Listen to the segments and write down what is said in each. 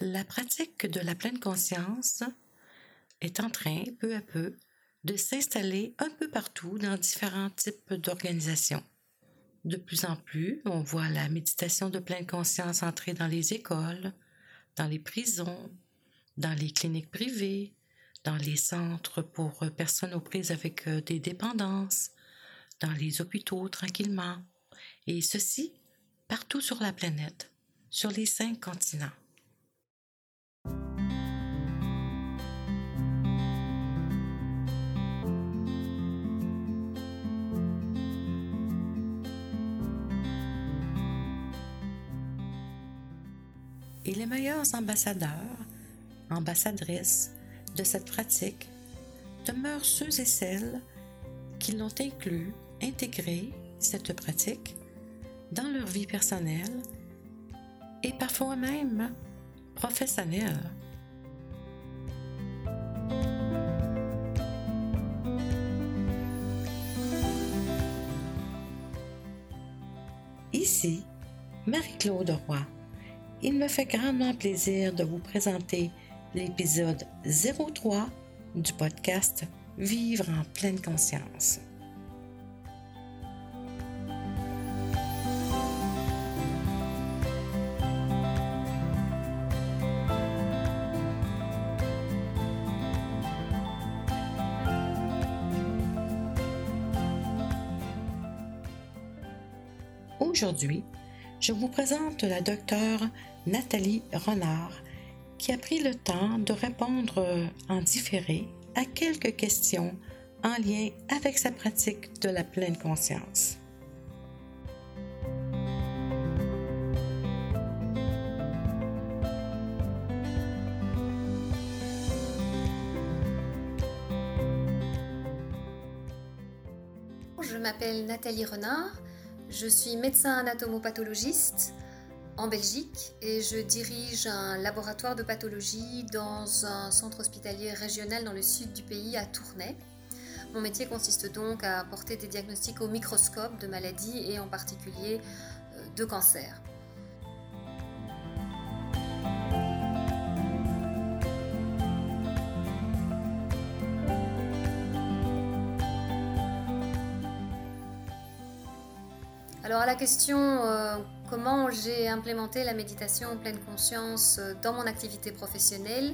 la pratique de la pleine conscience est en train, peu à peu, de s'installer un peu partout dans différents types d'organisations. De plus en plus, on voit la méditation de pleine conscience entrer dans les écoles, dans les prisons, dans les cliniques privées, dans les centres pour personnes aux prises avec euh, des dépendances, dans les hôpitaux tranquillement, et ceci partout sur la planète, sur les cinq continents. Et les meilleurs ambassadeurs, ambassadrices de cette pratique demeurent ceux et celles qui l'ont inclus, intégré cette pratique dans leur vie personnelle et parfois même professionnelle. Ici, Marie-Claude Roy. Il me fait grandement plaisir de vous présenter l'épisode 03 du podcast Vivre en pleine conscience. Aujourd'hui, je vous présente la docteure Nathalie Renard, qui a pris le temps de répondre en différé à quelques questions en lien avec sa pratique de la pleine conscience. Je m'appelle Nathalie Renard, je suis médecin anatomopathologiste en Belgique et je dirige un laboratoire de pathologie dans un centre hospitalier régional dans le sud du pays à Tournai. Mon métier consiste donc à apporter des diagnostics au microscope de maladies et en particulier euh, de cancers. Alors à la question euh, comment j'ai implémenté la méditation en pleine conscience euh, dans mon activité professionnelle,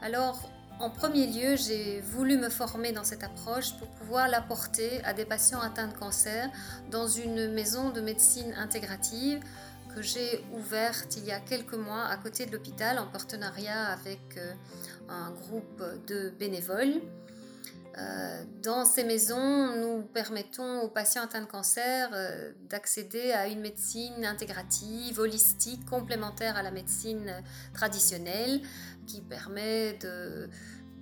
alors en premier lieu j'ai voulu me former dans cette approche pour pouvoir l'apporter à des patients atteints de cancer dans une maison de médecine intégrative que j'ai ouverte il y a quelques mois à côté de l'hôpital en partenariat avec euh, un groupe de bénévoles. Euh, dans ces maisons, nous permettons aux patients atteints de cancer euh, d'accéder à une médecine intégrative, holistique, complémentaire à la médecine traditionnelle, qui permet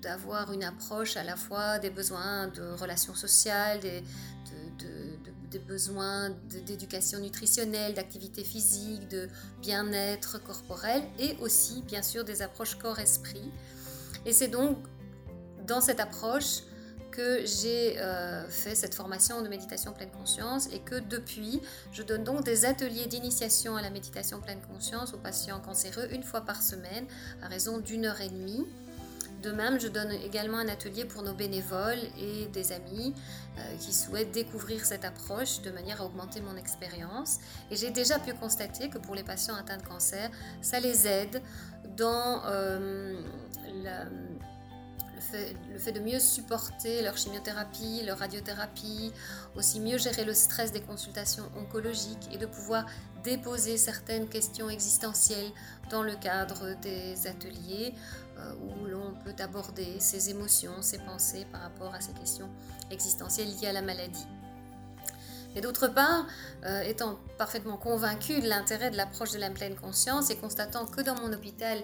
d'avoir une approche à la fois des besoins de relations sociales, des, des besoins d'éducation nutritionnelle, d'activité physique, de bien-être corporel et aussi bien sûr des approches corps-esprit. Et c'est donc dans cette approche que j'ai euh, fait cette formation de méditation pleine conscience et que depuis, je donne donc des ateliers d'initiation à la méditation pleine conscience aux patients cancéreux une fois par semaine à raison d'une heure et demie. De même, je donne également un atelier pour nos bénévoles et des amis euh, qui souhaitent découvrir cette approche de manière à augmenter mon expérience. Et j'ai déjà pu constater que pour les patients atteints de cancer, ça les aide dans euh, la le fait, de mieux supporter leur chimiothérapie, leur radiothérapie, aussi mieux gérer le stress des consultations oncologiques et de pouvoir déposer certaines questions existentielles dans le cadre des ateliers euh, où l'on peut aborder ses émotions, ses pensées par rapport à ces questions existentielles liées à la maladie. Et d'autre part, euh, étant parfaitement convaincu de l'intérêt de l'approche de la pleine conscience et constatant que dans mon hôpital,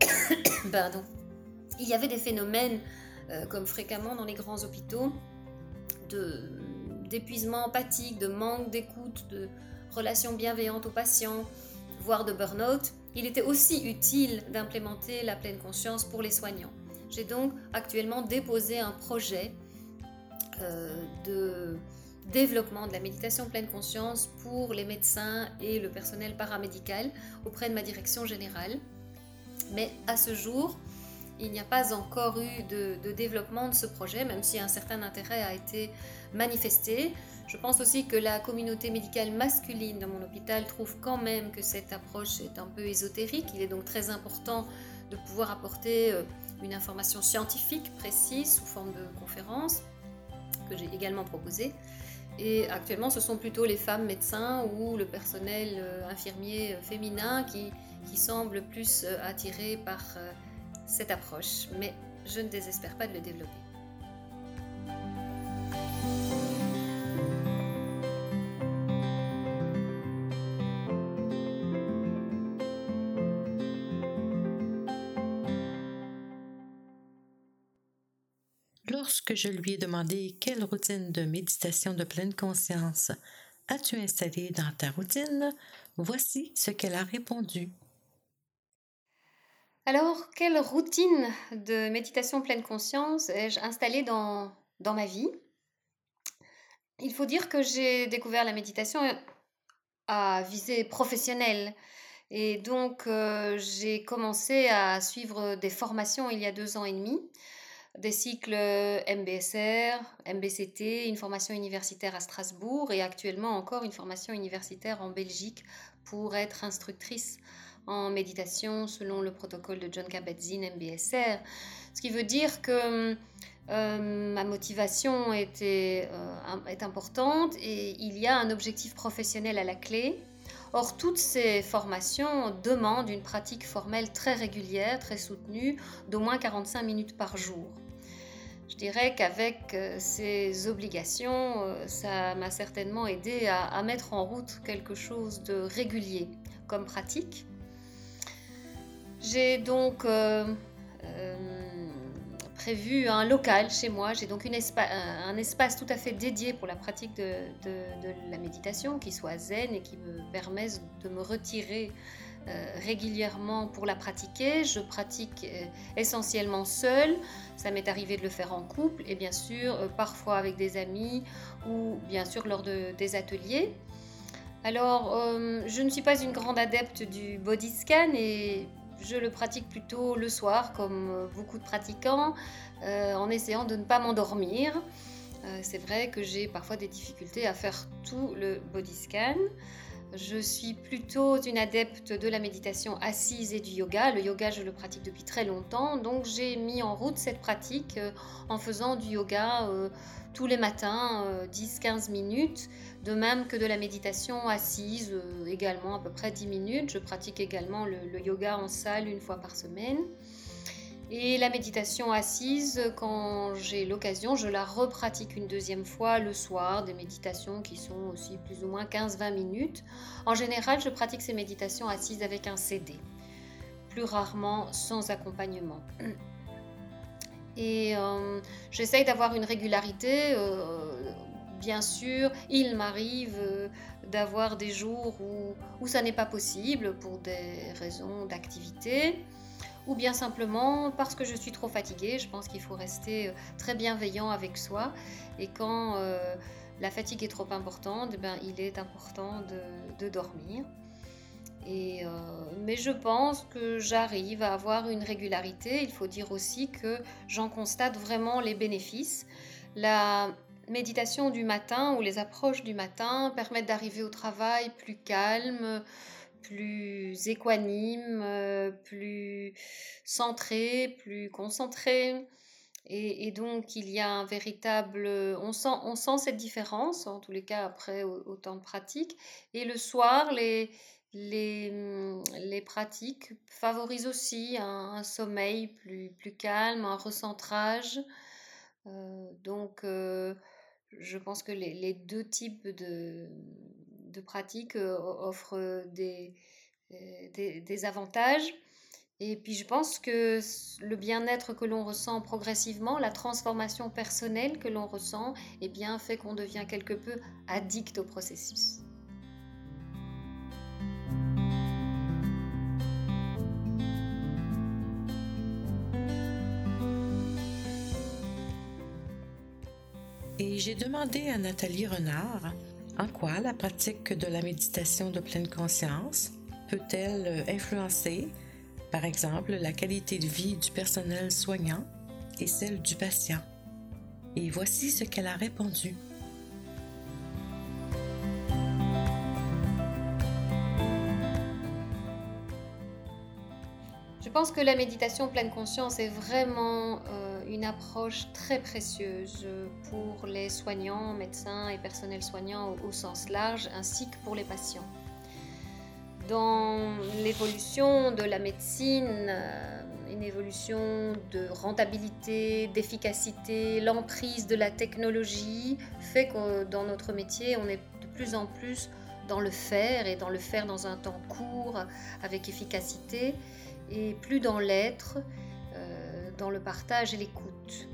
pardon, il y avait des phénomènes, euh, comme fréquemment dans les grands hôpitaux, d'épuisement empathique, de manque d'écoute, de relations bienveillantes aux patients, voire de burn-out. Il était aussi utile d'implémenter la pleine conscience pour les soignants. J'ai donc actuellement déposé un projet euh, de développement de la méditation pleine conscience pour les médecins et le personnel paramédical auprès de ma direction générale Mais à ce jour, il n'y a pas encore eu de, développement de ce projet, même si un certain intérêt a été manifesté. Je pense aussi que la communauté médicale masculine dans mon hôpital trouve quand même que cette approche est un peu ésotérique. Il est donc très important de pouvoir apporter euh, une information scientifique précise sous forme de conférence que j'ai également proposée. Et actuellement, ce sont plutôt les femmes médecins ou le personnel euh, infirmier euh, féminin qui, qui semblent plus attirés par cette approche, mais je ne désespère pas de le développer. Lorsque je lui ai demandé quelle routine de méditation de pleine conscience as-tu installée dans ta routine, voici ce qu'elle a répondu. Alors, quelle routine de méditation pleine conscience ai-je installée dans, dans ma vie? Il faut dire que j'ai découvert la méditation à visée professionnelle. Et donc, euh, j'ai commencé à suivre des formations il y a deux ans et demi, des cycles MBSR, MBCT, une formation universitaire à Strasbourg et actuellement encore une formation universitaire en Belgique pour être instructrice en méditation selon le protocole de John Kabat-Zinn MBSR. Ce qui veut dire que euh, ma motivation était, euh, est importante et il y a un objectif professionnel à la clé. Or, toutes ces formations demandent une pratique formelle très régulière, très soutenue, d'au moins 45 minutes par jour. Je dirais qu'avec euh, ces obligations, ça m'a certainement aidé à, à, mettre en route quelque chose de régulier comme pratique. J'ai donc euh, euh, prévu un local chez moi. J'ai donc un espace tout à fait dédié pour la pratique de, la méditation qui soit zen et qui me permette de me retirer euh, régulièrement pour la pratiquer. Je pratique essentiellement seule. Ça m'est arrivé de le faire en couple et bien sûr parfois avec des amis ou bien sûr lors de, des ateliers. Alors, je ne suis pas une grande adepte du body scan et je le pratique plutôt le soir, comme euh, beaucoup de pratiquants, euh, en essayant de ne pas m'endormir. Euh, c'est vrai que j'ai parfois des difficultés à faire tout le body scan. Je suis plutôt une adepte de la méditation assise et du yoga. Le yoga, je le pratique depuis très longtemps, donc j'ai mis en route cette pratique en faisant du yoga tous les matins, 10-15 minutes, de même que de la méditation assise, euh, également à peu près 10 minutes. Je pratique également le, yoga en salle une fois par semaine. Et la méditation assise, quand j'ai l'occasion, je la repratique une deuxième fois le soir, des méditations qui sont aussi plus ou moins 15-20 minutes. En général, je pratique ces méditations assises avec un CD, plus rarement sans accompagnement. Et euh, j'essaye d'avoir une régularité. Euh, bien sûr, il m'arrive euh, d'avoir des jours où, où ça n'est pas possible pour des raisons d'activité ou bien simplement parce que je suis trop fatiguée. Je pense qu'il faut rester euh, très bienveillant avec soi et quand euh, la fatigue est trop importante, eh ben, il est important de, dormir. Et, mais je pense que j'arrive à avoir une régularité. Il faut dire aussi que j'en constate vraiment les bénéfices. La méditation du matin ou les approches du matin permettent d'arriver au travail plus calme, plus équanime, plus centré, plus concentré. Et, donc, il y a un véritable... On sent, on sent cette différence, en tous les cas, après autant de pratiques. Et le soir, les, les, les pratiques favorisent aussi un, sommeil plus, plus calme, un recentrage. Euh, donc, euh, je pense que les, deux types de, pratiques euh, offrent euh, des, des, avantages. Et puis je pense que le bien-être que l'on ressent progressivement, la transformation personnelle que l'on ressent, eh bien, fait qu'on devient quelque peu addict au processus. Et j'ai demandé à Nathalie Renard en quoi la pratique de la méditation de pleine conscience peut-elle influencer Par exemple, la qualité de vie du personnel soignant et celle du patient? Et voici ce qu'elle a répondu. Je pense que la méditation pleine conscience est vraiment euh, une approche très précieuse pour les soignants, médecins et personnels soignants au sens large, ainsi que pour les patients. Dans l'évolution de la médecine, euh, une évolution de rentabilité, d'efficacité, l'emprise de la technologie fait que dans notre métier, on est de plus en plus dans le faire et dans le faire dans un temps court, avec efficacité, et plus dans l'être, euh, dans le partage et l'écoute.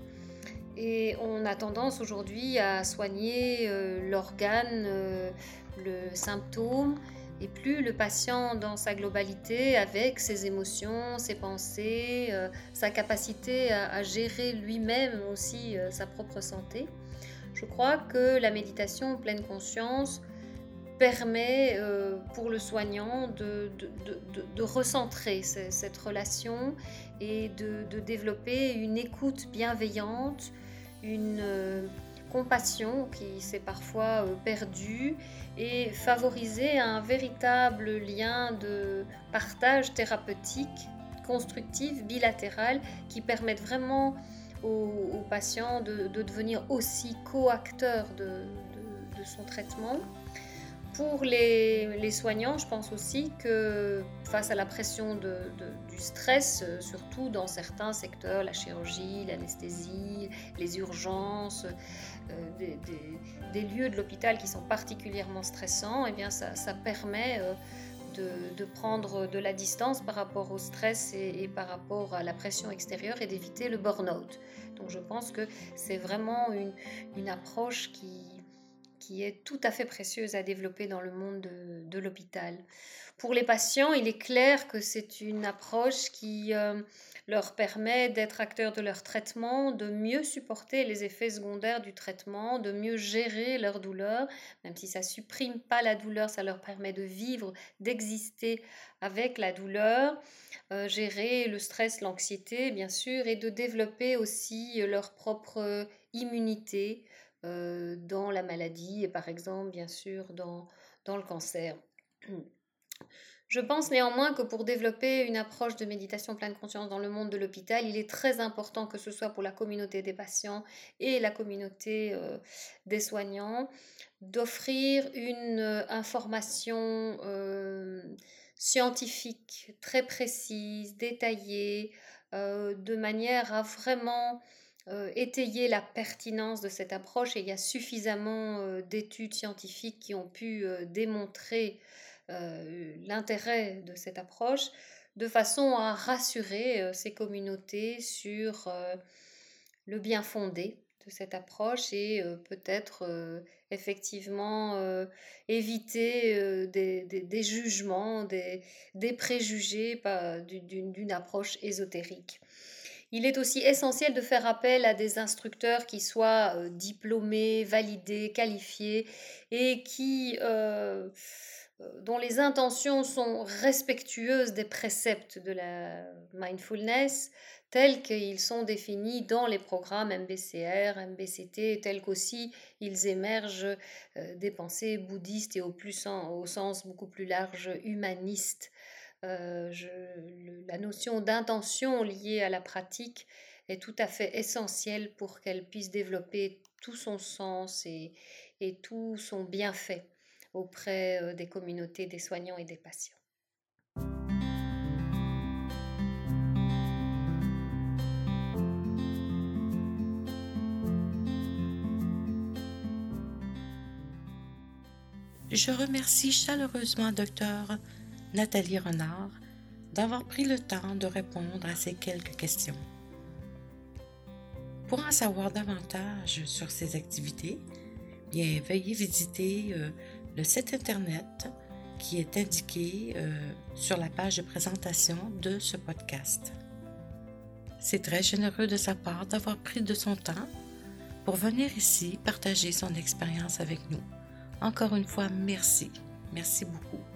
Et on a tendance aujourd'hui à soigner euh, l'organe, euh, le symptôme, et plus le patient dans sa globalité, avec ses émotions, ses pensées, sa capacité à, gérer lui-même aussi sa propre santé. Je crois que la méditation pleine conscience permet euh, pour le soignant de, de, recentrer cette relation et de, développer une écoute bienveillante, une compassion qui s'est parfois perdue et favoriser un véritable lien de partage thérapeutique, constructif, bilatéral, qui permette vraiment aux, patients de, devenir aussi co-acteurs de, son traitement. Pour les, soignants, je pense aussi que face à la pression du stress, surtout dans certains secteurs, la chirurgie, l'anesthésie, les urgences, euh, des, lieux de l'hôpital qui sont particulièrement stressants, eh bien ça, permet euh, de, prendre de la distance par rapport au stress et, par rapport à la pression extérieure et d'éviter le burn-out. Donc je pense que c'est vraiment une, approche qui, qui est tout à fait précieuse à développer dans le monde de, l'hôpital. Pour les patients, il est clair que c'est une approche qui... Euh, leur permet d'être acteurs de leur traitement, de mieux supporter les effets secondaires du traitement, de mieux gérer leur douleur, même si ça supprime pas la douleur, ça leur permet de vivre, d'exister avec la douleur, euh, gérer le stress, l'anxiété, bien sûr, et de développer aussi leur propre immunité euh, dans la maladie et par exemple, bien sûr, dans, dans le cancer. Je pense néanmoins que pour développer une approche de méditation pleine conscience dans le monde de l'hôpital, il est très important que ce soit pour la communauté des patients et la communauté euh, des soignants d'offrir une euh, information scientifique très précise, détaillée, de manière à vraiment étayer la pertinence de cette approche et il y a suffisamment d'études scientifiques qui ont pu démontrer euh, l'intérêt de cette approche de façon à rassurer euh, ces communautés sur euh, le bien fondé de cette approche et peut-être effectivement éviter des, jugements, des, des préjugés d'une approche ésotérique. Il est aussi essentiel de faire appel à des instructeurs qui soient diplômés, validés, qualifiés et qui euh, dont les intentions sont respectueuses des préceptes de la mindfulness tels qu'ils sont définis dans les programmes MBCR, MBCT, tels qu'aussi ils émergent euh, des pensées bouddhistes et au, plus au sens beaucoup plus large humaniste. Euh, la notion d'intention liée à la pratique est tout à fait essentielle pour qu'elle puisse développer tout son sens et, et tout son bienfait auprès euh, des communautés des soignants et des patients. Je remercie chaleureusement Dr Nathalie Renard d'avoir pris le temps de répondre à ces quelques questions. Pour en savoir davantage sur ces activités, veuillez visiter euh, le site Internet qui est indiqué euh, sur la page de présentation de ce podcast. C'est très généreux de sa part d'avoir pris de son temps pour venir ici partager son expérience avec nous. Encore une fois, merci. Merci beaucoup.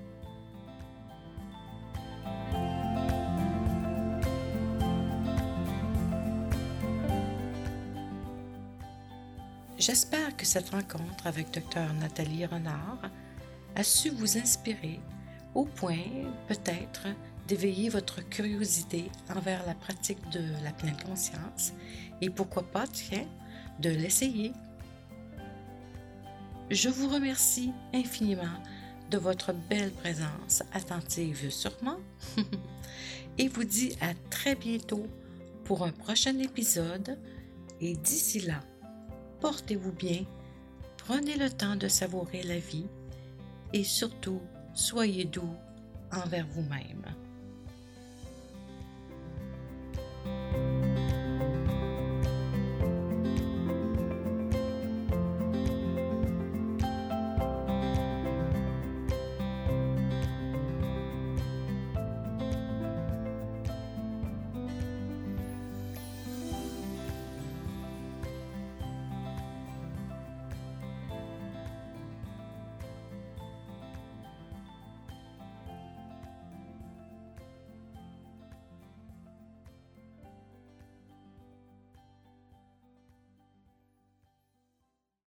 J'espère que cette rencontre avec Dr Nathalie Renard a su vous inspirer au point peut-être d'éveiller votre curiosité envers la pratique de la pleine conscience et pourquoi pas, tiens, de l'essayer. Je vous remercie infiniment de votre belle présence attentive moi et vous dis à très bientôt pour un prochain épisode et d'ici là, portez-vous bien, prenez le temps de savourer la vie et surtout, soyez doux envers vous-même.